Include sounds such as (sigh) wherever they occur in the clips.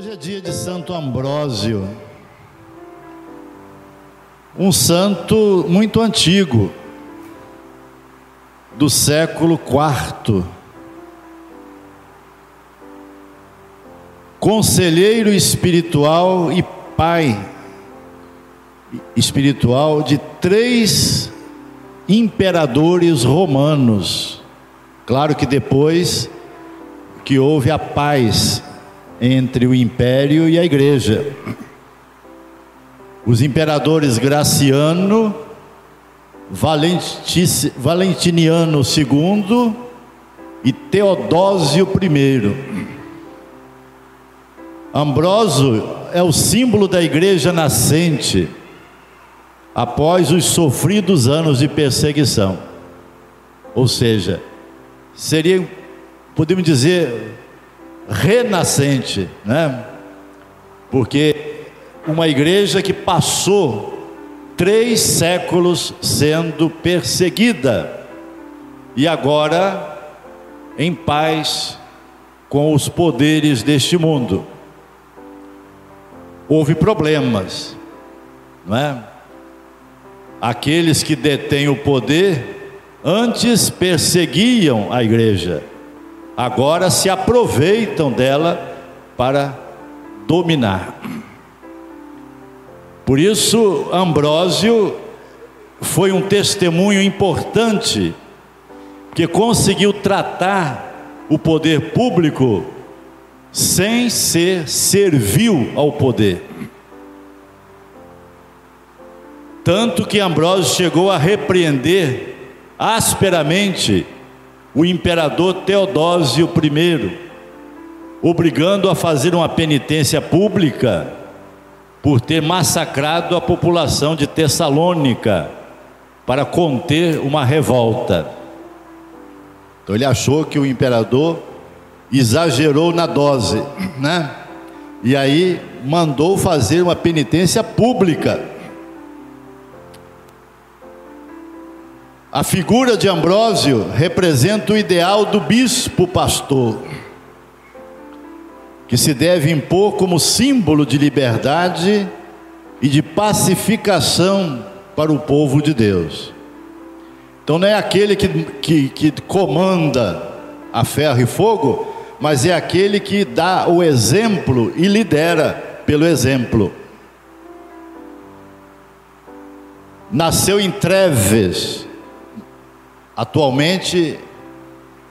Hoje é dia de Santo Ambrósio, um santo muito antigo, do século IV. Conselheiro espiritual e pai espiritual de três imperadores romanos. Claro que depois que houve a paz entre o império e a igreja. Os imperadores Graciano, Valentiniano II e Teodósio I. Ambrósio é o símbolo da igreja nascente após os sofridos anos de perseguição. Ou seja, seria, podemos dizer, renascente, né? Porque uma igreja que passou três séculos sendo perseguida e agora em paz com os poderes deste mundo. Houve problemas, não é? Aqueles que detêm o poder antes perseguiam a igreja agora se aproveitam dela para dominar. Por isso, Ambrósio foi um testemunho importante que conseguiu tratar o poder público sem ser servil ao poder. Tanto que Ambrósio chegou a repreender asperamente o imperador Teodósio I, obrigando a fazer uma penitência pública por ter massacrado a população de Tessalônica para conter uma revolta. Então ele achou que o imperador exagerou na dose, né? E aí mandou fazer uma penitência pública A figura de Ambrósio representa o ideal do bispo pastor, que se deve impor como símbolo de liberdade e de pacificação para o povo de Deus. Então não é aquele que, que, que comanda a ferro e fogo, mas é aquele que dá o exemplo e lidera pelo exemplo. Nasceu em Treves, Atualmente,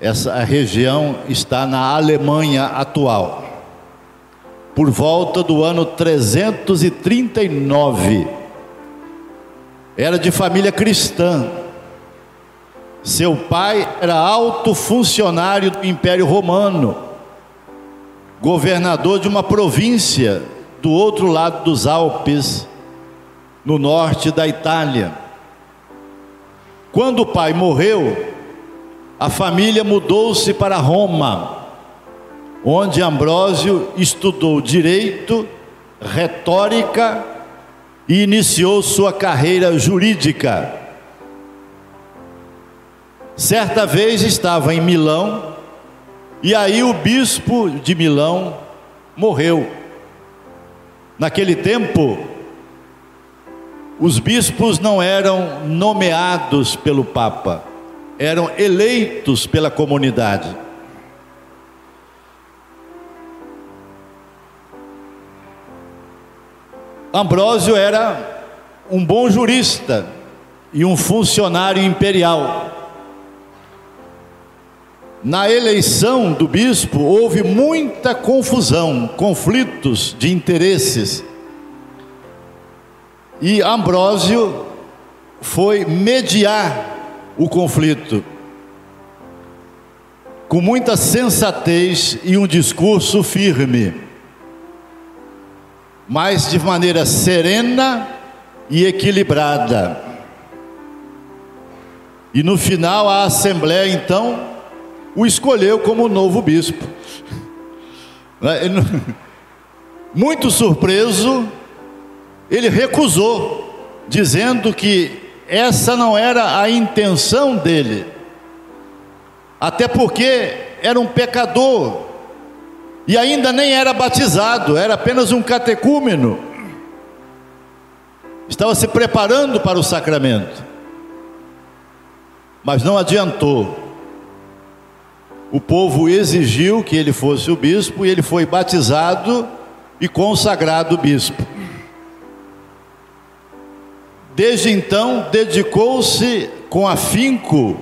essa região está na Alemanha atual. Por volta do ano 339. Era de família cristã. Seu pai era alto funcionário do Império Romano, governador de uma província do outro lado dos Alpes, no norte da Itália. Quando o pai morreu, a família mudou-se para Roma, onde Ambrósio estudou direito, retórica e iniciou sua carreira jurídica. Certa vez estava em Milão e aí o bispo de Milão morreu. Naquele tempo, os bispos não eram nomeados pelo Papa, eram eleitos pela comunidade. Ambrósio era um bom jurista e um funcionário imperial. Na eleição do bispo houve muita confusão, conflitos de interesses. E Ambrósio foi mediar o conflito com muita sensatez e um discurso firme, mas de maneira serena e equilibrada. E no final a assembleia então o escolheu como novo bispo. (laughs) (laughs) Muito surpreso, ele recusou, dizendo que essa não era a intenção dele, até porque era um pecador e ainda nem era batizado, era apenas um catecúmeno. Estava se preparando para o sacramento, mas não adiantou. O povo exigiu que ele fosse o bispo e ele foi batizado e consagrado bispo. Desde então, dedicou-se com afinco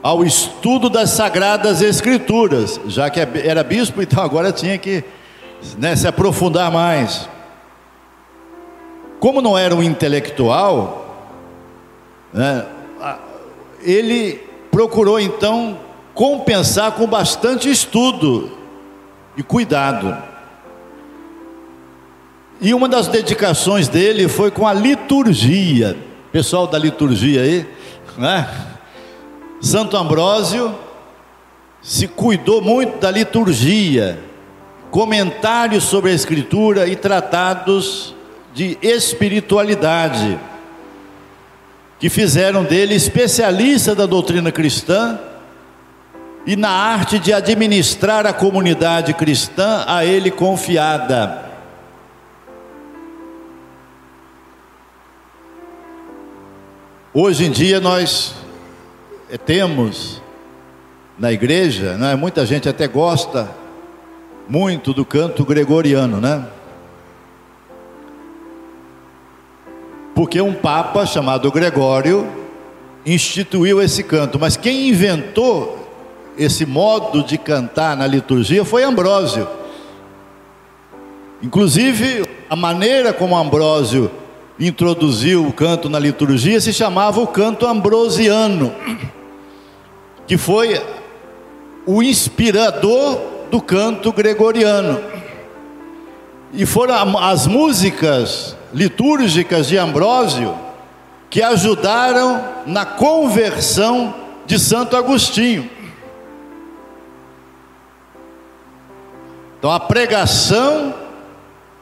ao estudo das sagradas escrituras, já que era bispo, (laughs) então agora tinha que né, se aprofundar mais. Como não era um intelectual, né, ele procurou então compensar com bastante estudo e cuidado. E uma das dedicações dele foi com a liturgia. Pessoal da liturgia aí, né? Santo Ambrósio se cuidou muito da liturgia, comentários sobre a Escritura e tratados de espiritualidade, que fizeram dele especialista da doutrina cristã e na arte de administrar a comunidade cristã a ele confiada. Hoje em dia nós eh, temos na igreja, né, muita gente até gosta muito do canto gregoriano, né? Porque um papa chamado Gregório instituiu esse canto, mas quem inventou esse modo de cantar na liturgia foi Ambrósio. Inclusive, a maneira como Ambrósio introduziu o canto na liturgia se chamava o canto ambrosiano, que foi o inspirador do canto gregoriano. E foram as músicas litúrgicas de Ambrósio que ajudaram na conversão de Santo Agostinho. Então a pregação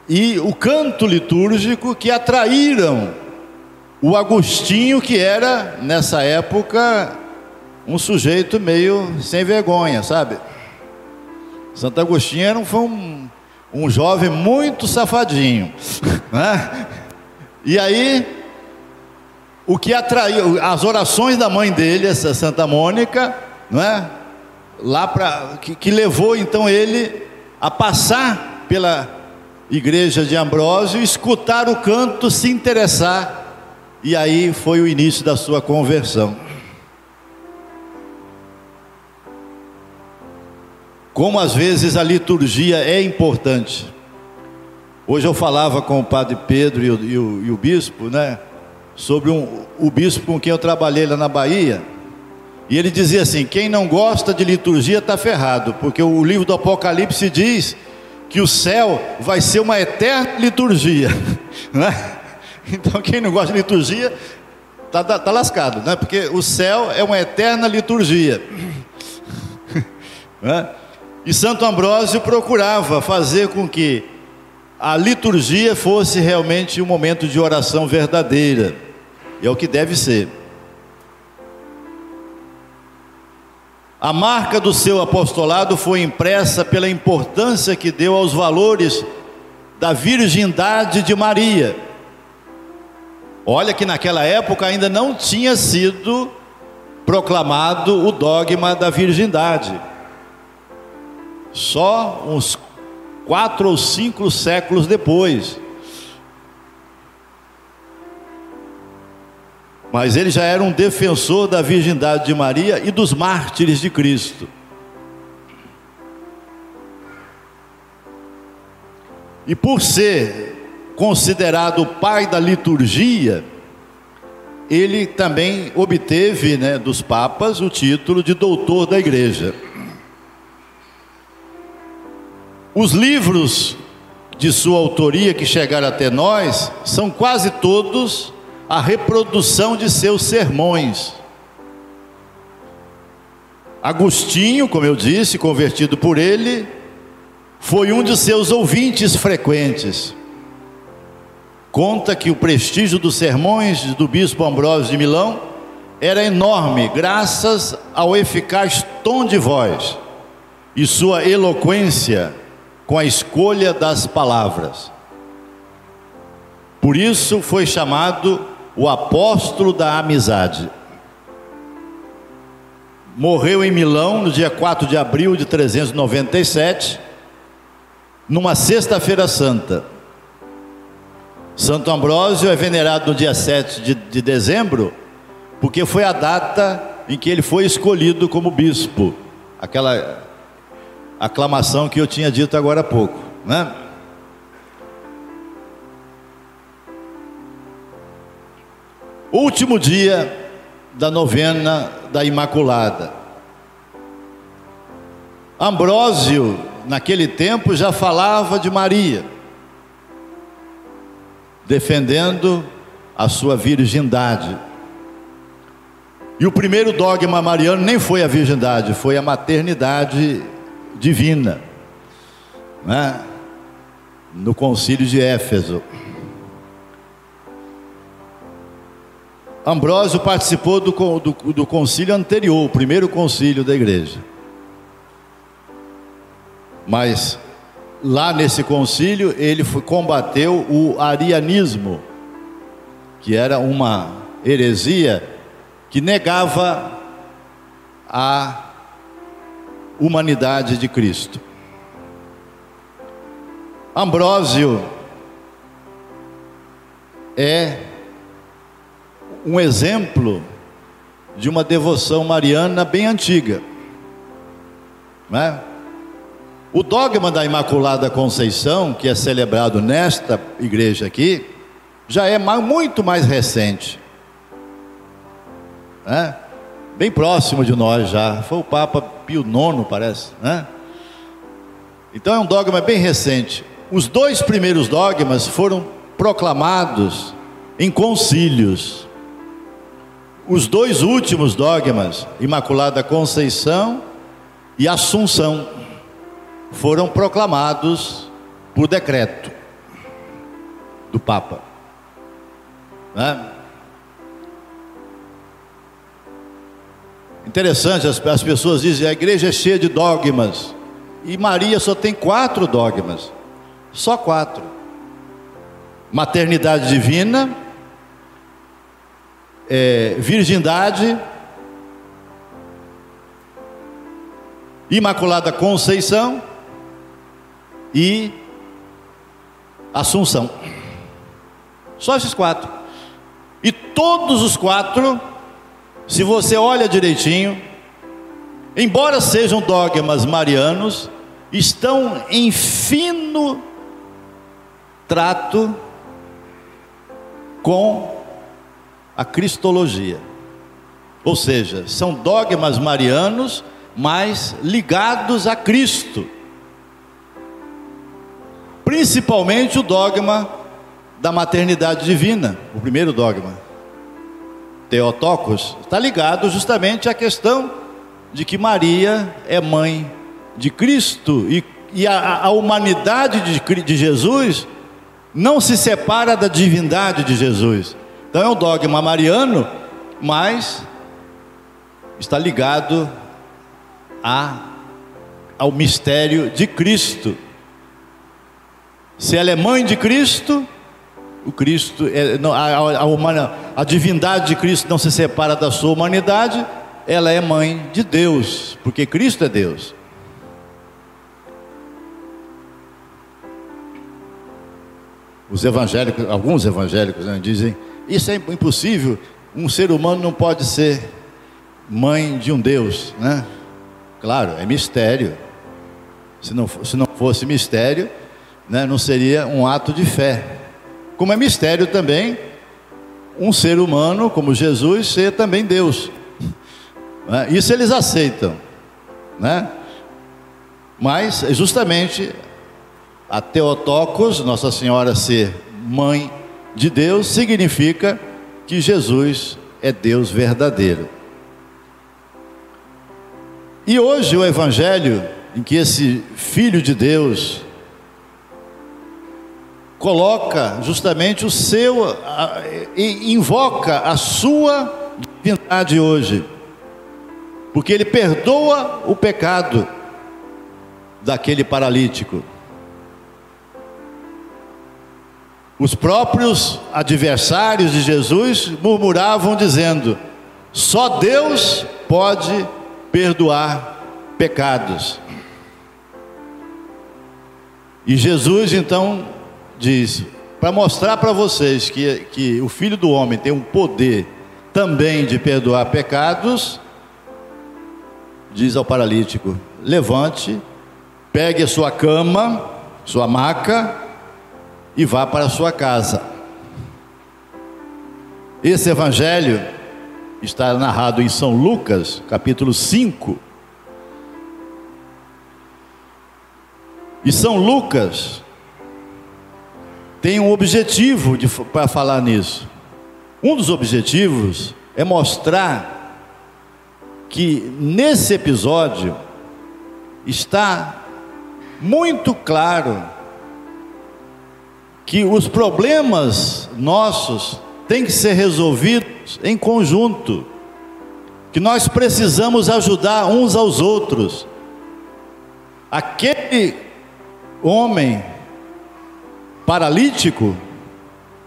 e o canto litúrgico que atraíram o Agostinho, que era, nessa época, um sujeito meio sem vergonha, sabe? Santo Agostinho era um, foi um, um jovem muito safadinho, (laughs) né? E aí, o que atraiu, as orações da mãe dele, essa Santa Mônica, não é? Lá para que, que levou então ele a passar pela igreja de Ambrósio, escutar o canto, se interessar, e aí foi o início da sua conversão. Como às vezes a liturgia é importante. Hoje eu falava com o padre Pedro e o, e o, e o bispo, né? Sobre um, o bispo com quem eu trabalhei lá na Bahia. E ele dizia assim: quem não gosta de liturgia está ferrado, porque o livro do Apocalipse diz que o céu vai ser uma eterna liturgia, (laughs) né? Então quem não gosta de liturgia está tá, tá lascado, né? Porque o céu é uma eterna liturgia. (laughs) Né? E Santo Ambrósio procurava fazer com que a liturgia fosse realmente um momento de oração verdadeira, e é o que deve ser. A marca do seu apostolado foi impressa pela importância que deu aos valores da virgindade de Maria. Olha que naquela época ainda não tinha sido proclamado o dogma da virgindade. Só uns quatro ou cinco séculos depois. Mas ele já era um defensor da virgindade de Maria e dos mártires de Cristo. E por ser considerado o pai da liturgia, ele também obteve né, dos papas o título de doutor da igreja. Os livros de sua autoria que chegaram até nós são quase todos a reprodução de seus sermões. Agostinho, como eu disse, convertido por ele, foi um de seus ouvintes frequentes. Conta que o prestígio dos sermões do bispo Ambrósio de Milão era enorme, graças ao eficaz tom de voz e sua eloquência com a escolha das palavras. Por isso foi chamado o apóstolo da amizade. Morreu em Milão no dia 4 de abril de 397, numa sexta-feira santa. Santo Ambrósio é venerado no dia 7 de, de dezembro, porque foi a data em que ele foi escolhido como bispo. Aquela aclamação que eu tinha dito agora há pouco, né? Último dia da novena da Imaculada. Ambrósio, naquele tempo, já falava de Maria, defendendo a sua virgindade. E o primeiro dogma mariano nem foi a virgindade, foi a maternidade divina, né? no concílio de Éfeso. Ambrósio participou do, do, do concílio anterior, o primeiro concílio da igreja. Mas lá nesse concílio ele foi, combateu o arianismo, que era uma heresia que negava a humanidade de Cristo. Ambrósio é um exemplo de uma devoção mariana bem antiga. Né? O dogma da Imaculada Conceição, que é celebrado nesta igreja aqui, já é muito mais recente. Né? Bem próximo de nós já. Foi o Papa Pio IX, parece. Né? Então é um dogma bem recente. Os dois primeiros dogmas foram proclamados em concílios. Os dois últimos dogmas, Imaculada Conceição e Assunção, foram proclamados por decreto do Papa. Né? Interessante, as, as pessoas dizem a igreja é cheia de dogmas. E Maria só tem quatro dogmas. Só quatro: maternidade divina, é, virgindade, Imaculada Conceição e Assunção. Só esses quatro. E todos os quatro, se você olha direitinho, embora sejam dogmas marianos, estão em fino trato com a cristologia. Ou seja, são dogmas marianos, mas ligados a Cristo. Principalmente o dogma da maternidade divina, o primeiro dogma. Teotocos está ligado justamente à questão de que Maria é mãe de Cristo e, e a, a humanidade de, de Jesus não se separa da divindade de Jesus. Então é um dogma mariano, mas está ligado a, ao mistério de Cristo. Se ela é mãe de Cristo, o Cristo, é, a, a, humana, a divindade de Cristo não se separa da sua humanidade, ela é mãe de Deus, porque Cristo é Deus. Os evangélicos, alguns evangélicos né, dizem isso é impossível. Um ser humano não pode ser mãe de um Deus, né? Claro, é mistério. Se não, se não fosse mistério, né, não seria um ato de fé. Como é mistério também um ser humano como Jesus ser também Deus. Né? Isso eles aceitam, né? Mas justamente a Teotocos, Nossa Senhora ser mãe de Deus significa que Jesus é Deus verdadeiro. E hoje o Evangelho, em que esse Filho de Deus coloca justamente o seu, invoca a sua divindade hoje, porque ele perdoa o pecado daquele paralítico. Os próprios adversários de Jesus murmuravam dizendo: só Deus pode perdoar pecados. E Jesus então diz: para mostrar para vocês que, que o Filho do Homem tem um poder também de perdoar pecados, diz ao paralítico: levante, pegue a sua cama, sua maca e vá para a sua casa. Esse evangelho está narrado em São Lucas, capítulo 5. E São Lucas tem um objetivo para falar nisso. Um dos objetivos é mostrar que nesse episódio está muito claro que os problemas nossos têm que ser resolvidos em conjunto, que nós precisamos ajudar uns aos outros. Aquele homem paralítico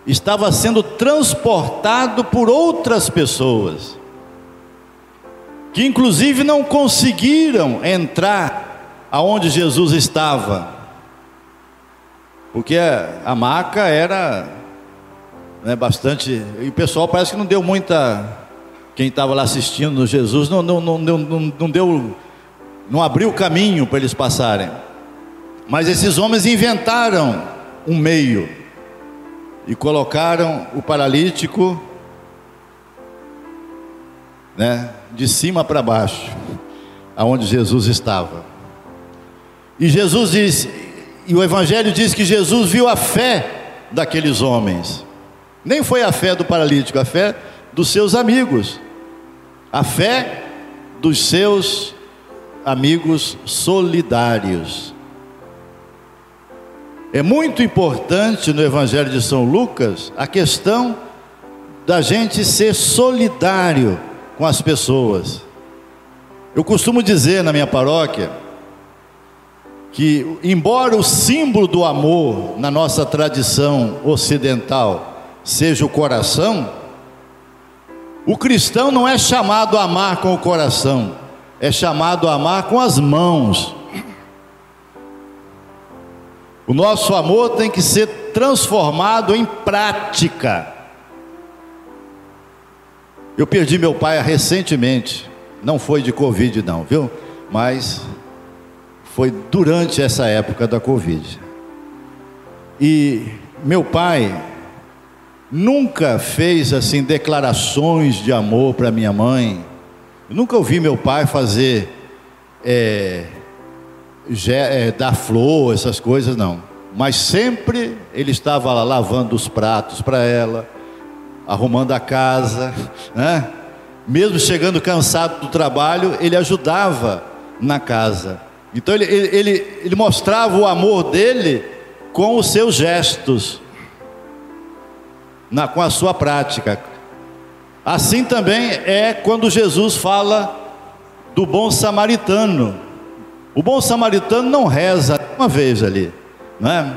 estava sendo transportado por outras pessoas, que inclusive não conseguiram entrar aonde Jesus estava, porque a maca era né, bastante. E o pessoal parece que não deu muita. Quem estava lá assistindo Jesus não, não, não, não, não deu. Não abriu caminho para eles passarem. Mas esses homens inventaram um meio e colocaram o paralítico né, de cima para baixo, aonde Jesus estava. E Jesus diz, e o Evangelho diz que Jesus viu a fé daqueles homens. Nem foi a fé do paralítico, a fé dos seus amigos, a fé dos seus amigos solidários. É muito importante no Evangelho de São Lucas a questão da gente ser solidário com as pessoas. Eu costumo dizer na minha paróquia que, embora o símbolo do amor na nossa tradição ocidental seja o coração, o cristão não é chamado a amar com o coração, é chamado a amar com as mãos. O nosso amor tem que ser transformado em prática. Eu perdi meu pai recentemente, não foi de Covid, não, viu? Mas foi durante essa época da Covid. E meu pai nunca fez assim declarações de amor para minha mãe. Eu nunca ouvi meu pai fazer é, é, dar flor, essas coisas, não. Mas sempre ele estava lá lavando os pratos para ela, arrumando a casa, né? Mesmo chegando cansado do trabalho, ele ajudava na casa. Então ele, ele, ele mostrava o amor dele com os seus gestos, na, com a sua prática. Assim também é quando Jesus fala do bom samaritano. O bom samaritano não reza uma vez ali, não é?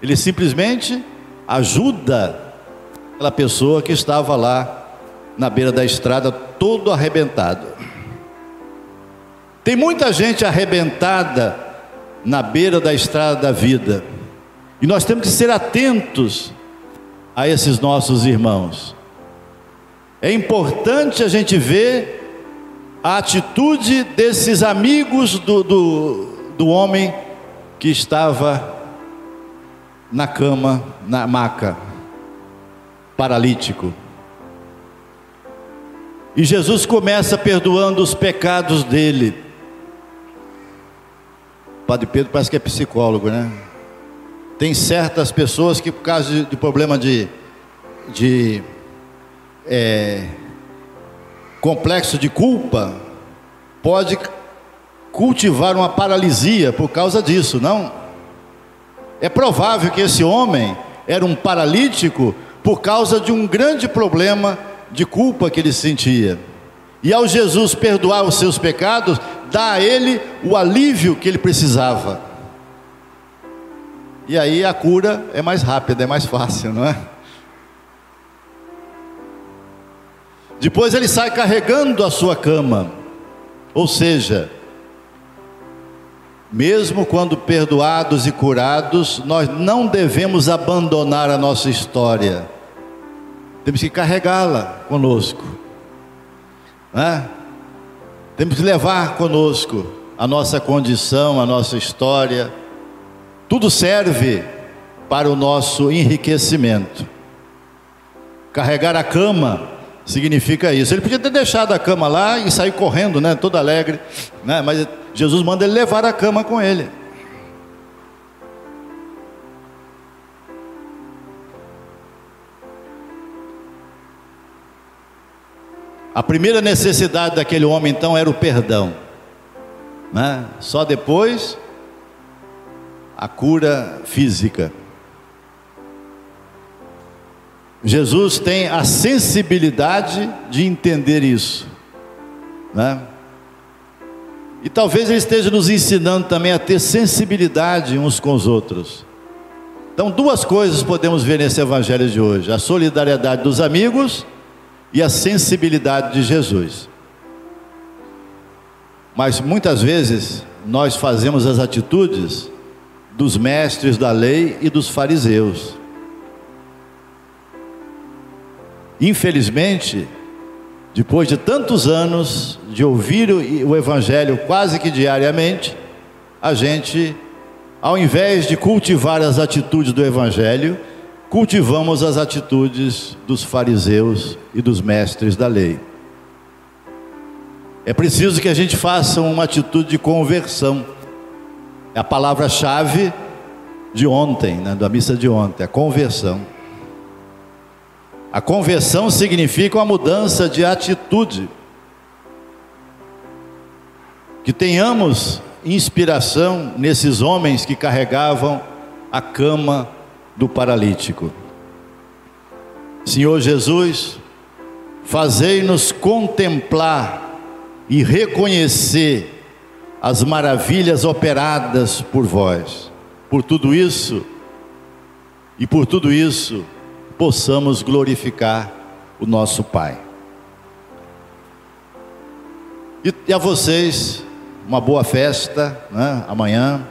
Ele simplesmente ajuda aquela pessoa que estava lá na beira da estrada, todo arrebentado. Tem muita gente arrebentada na beira da estrada da vida, e nós temos que ser atentos a esses nossos irmãos. É importante a gente ver a atitude desses amigos do, do, do homem que estava na cama, na maca, paralítico. E Jesus começa perdoando os pecados dele. Padre Pedro parece que é psicólogo, né? Tem certas pessoas que, por causa de, de problema de, de é, complexo de culpa pode cultivar uma paralisia por causa disso, não? É provável que esse homem era um paralítico por causa de um grande problema de culpa que ele sentia. E ao Jesus perdoar os seus pecados, dá a ele o alívio que ele precisava. E aí a cura é mais rápida, é mais fácil, não é? Depois ele sai carregando a sua cama. Ou seja, mesmo quando perdoados e curados, nós não devemos abandonar a nossa história. Temos que carregá-la conosco. Né? Temos que levar conosco a nossa condição, a nossa história. Tudo serve para o nosso enriquecimento. Carregar a cama significa isso. Ele podia ter deixado a cama lá e sair correndo, né, todo alegre, né? Mas Jesus manda ele levar a cama com ele. A primeira necessidade daquele homem então era o perdão, né? Só depois a cura física. Jesus tem a sensibilidade de entender isso, né? E talvez ele esteja nos ensinando também a ter sensibilidade uns com os outros. Então, duas coisas podemos ver nesse evangelho de hoje: a solidariedade dos amigos e a sensibilidade de Jesus. Mas muitas vezes nós fazemos as atitudes dos mestres da lei e dos fariseus. Infelizmente, depois de tantos anos de ouvir o Evangelho quase que diariamente, a gente, ao invés de cultivar as atitudes do Evangelho, cultivamos as atitudes dos fariseus e dos mestres da lei. É preciso que a gente faça uma atitude de conversão. É a palavra-chave de ontem, né, da missa de ontem, a conversão. A conversão significa uma mudança de atitude. Que tenhamos inspiração nesses homens que carregavam a cama do paralítico. Senhor Jesus, fazei-nos contemplar e reconhecer as maravilhas operadas por vós. Por tudo isso, e por tudo isso, possamos glorificar o nosso Pai. E, a vocês, uma boa festa né, amanhã,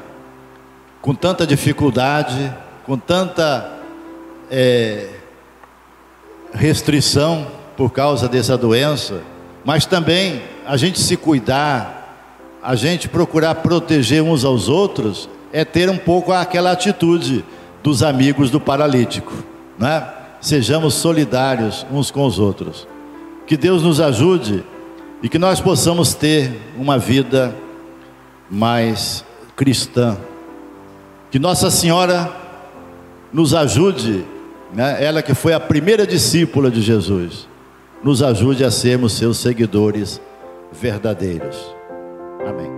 com tanta dificuldade, com tanta é, restrição por causa dessa doença, mas também a gente se cuidar, a gente procurar proteger uns aos outros, é ter um pouco aquela atitude dos amigos do paralítico, né? sejamos solidários uns com os outros. Que Deus nos ajude e que nós possamos ter uma vida mais cristã. Que Nossa Senhora nos ajude, né? ela que foi a primeira discípula de Jesus, nos ajude a sermos seus seguidores verdadeiros. Amém.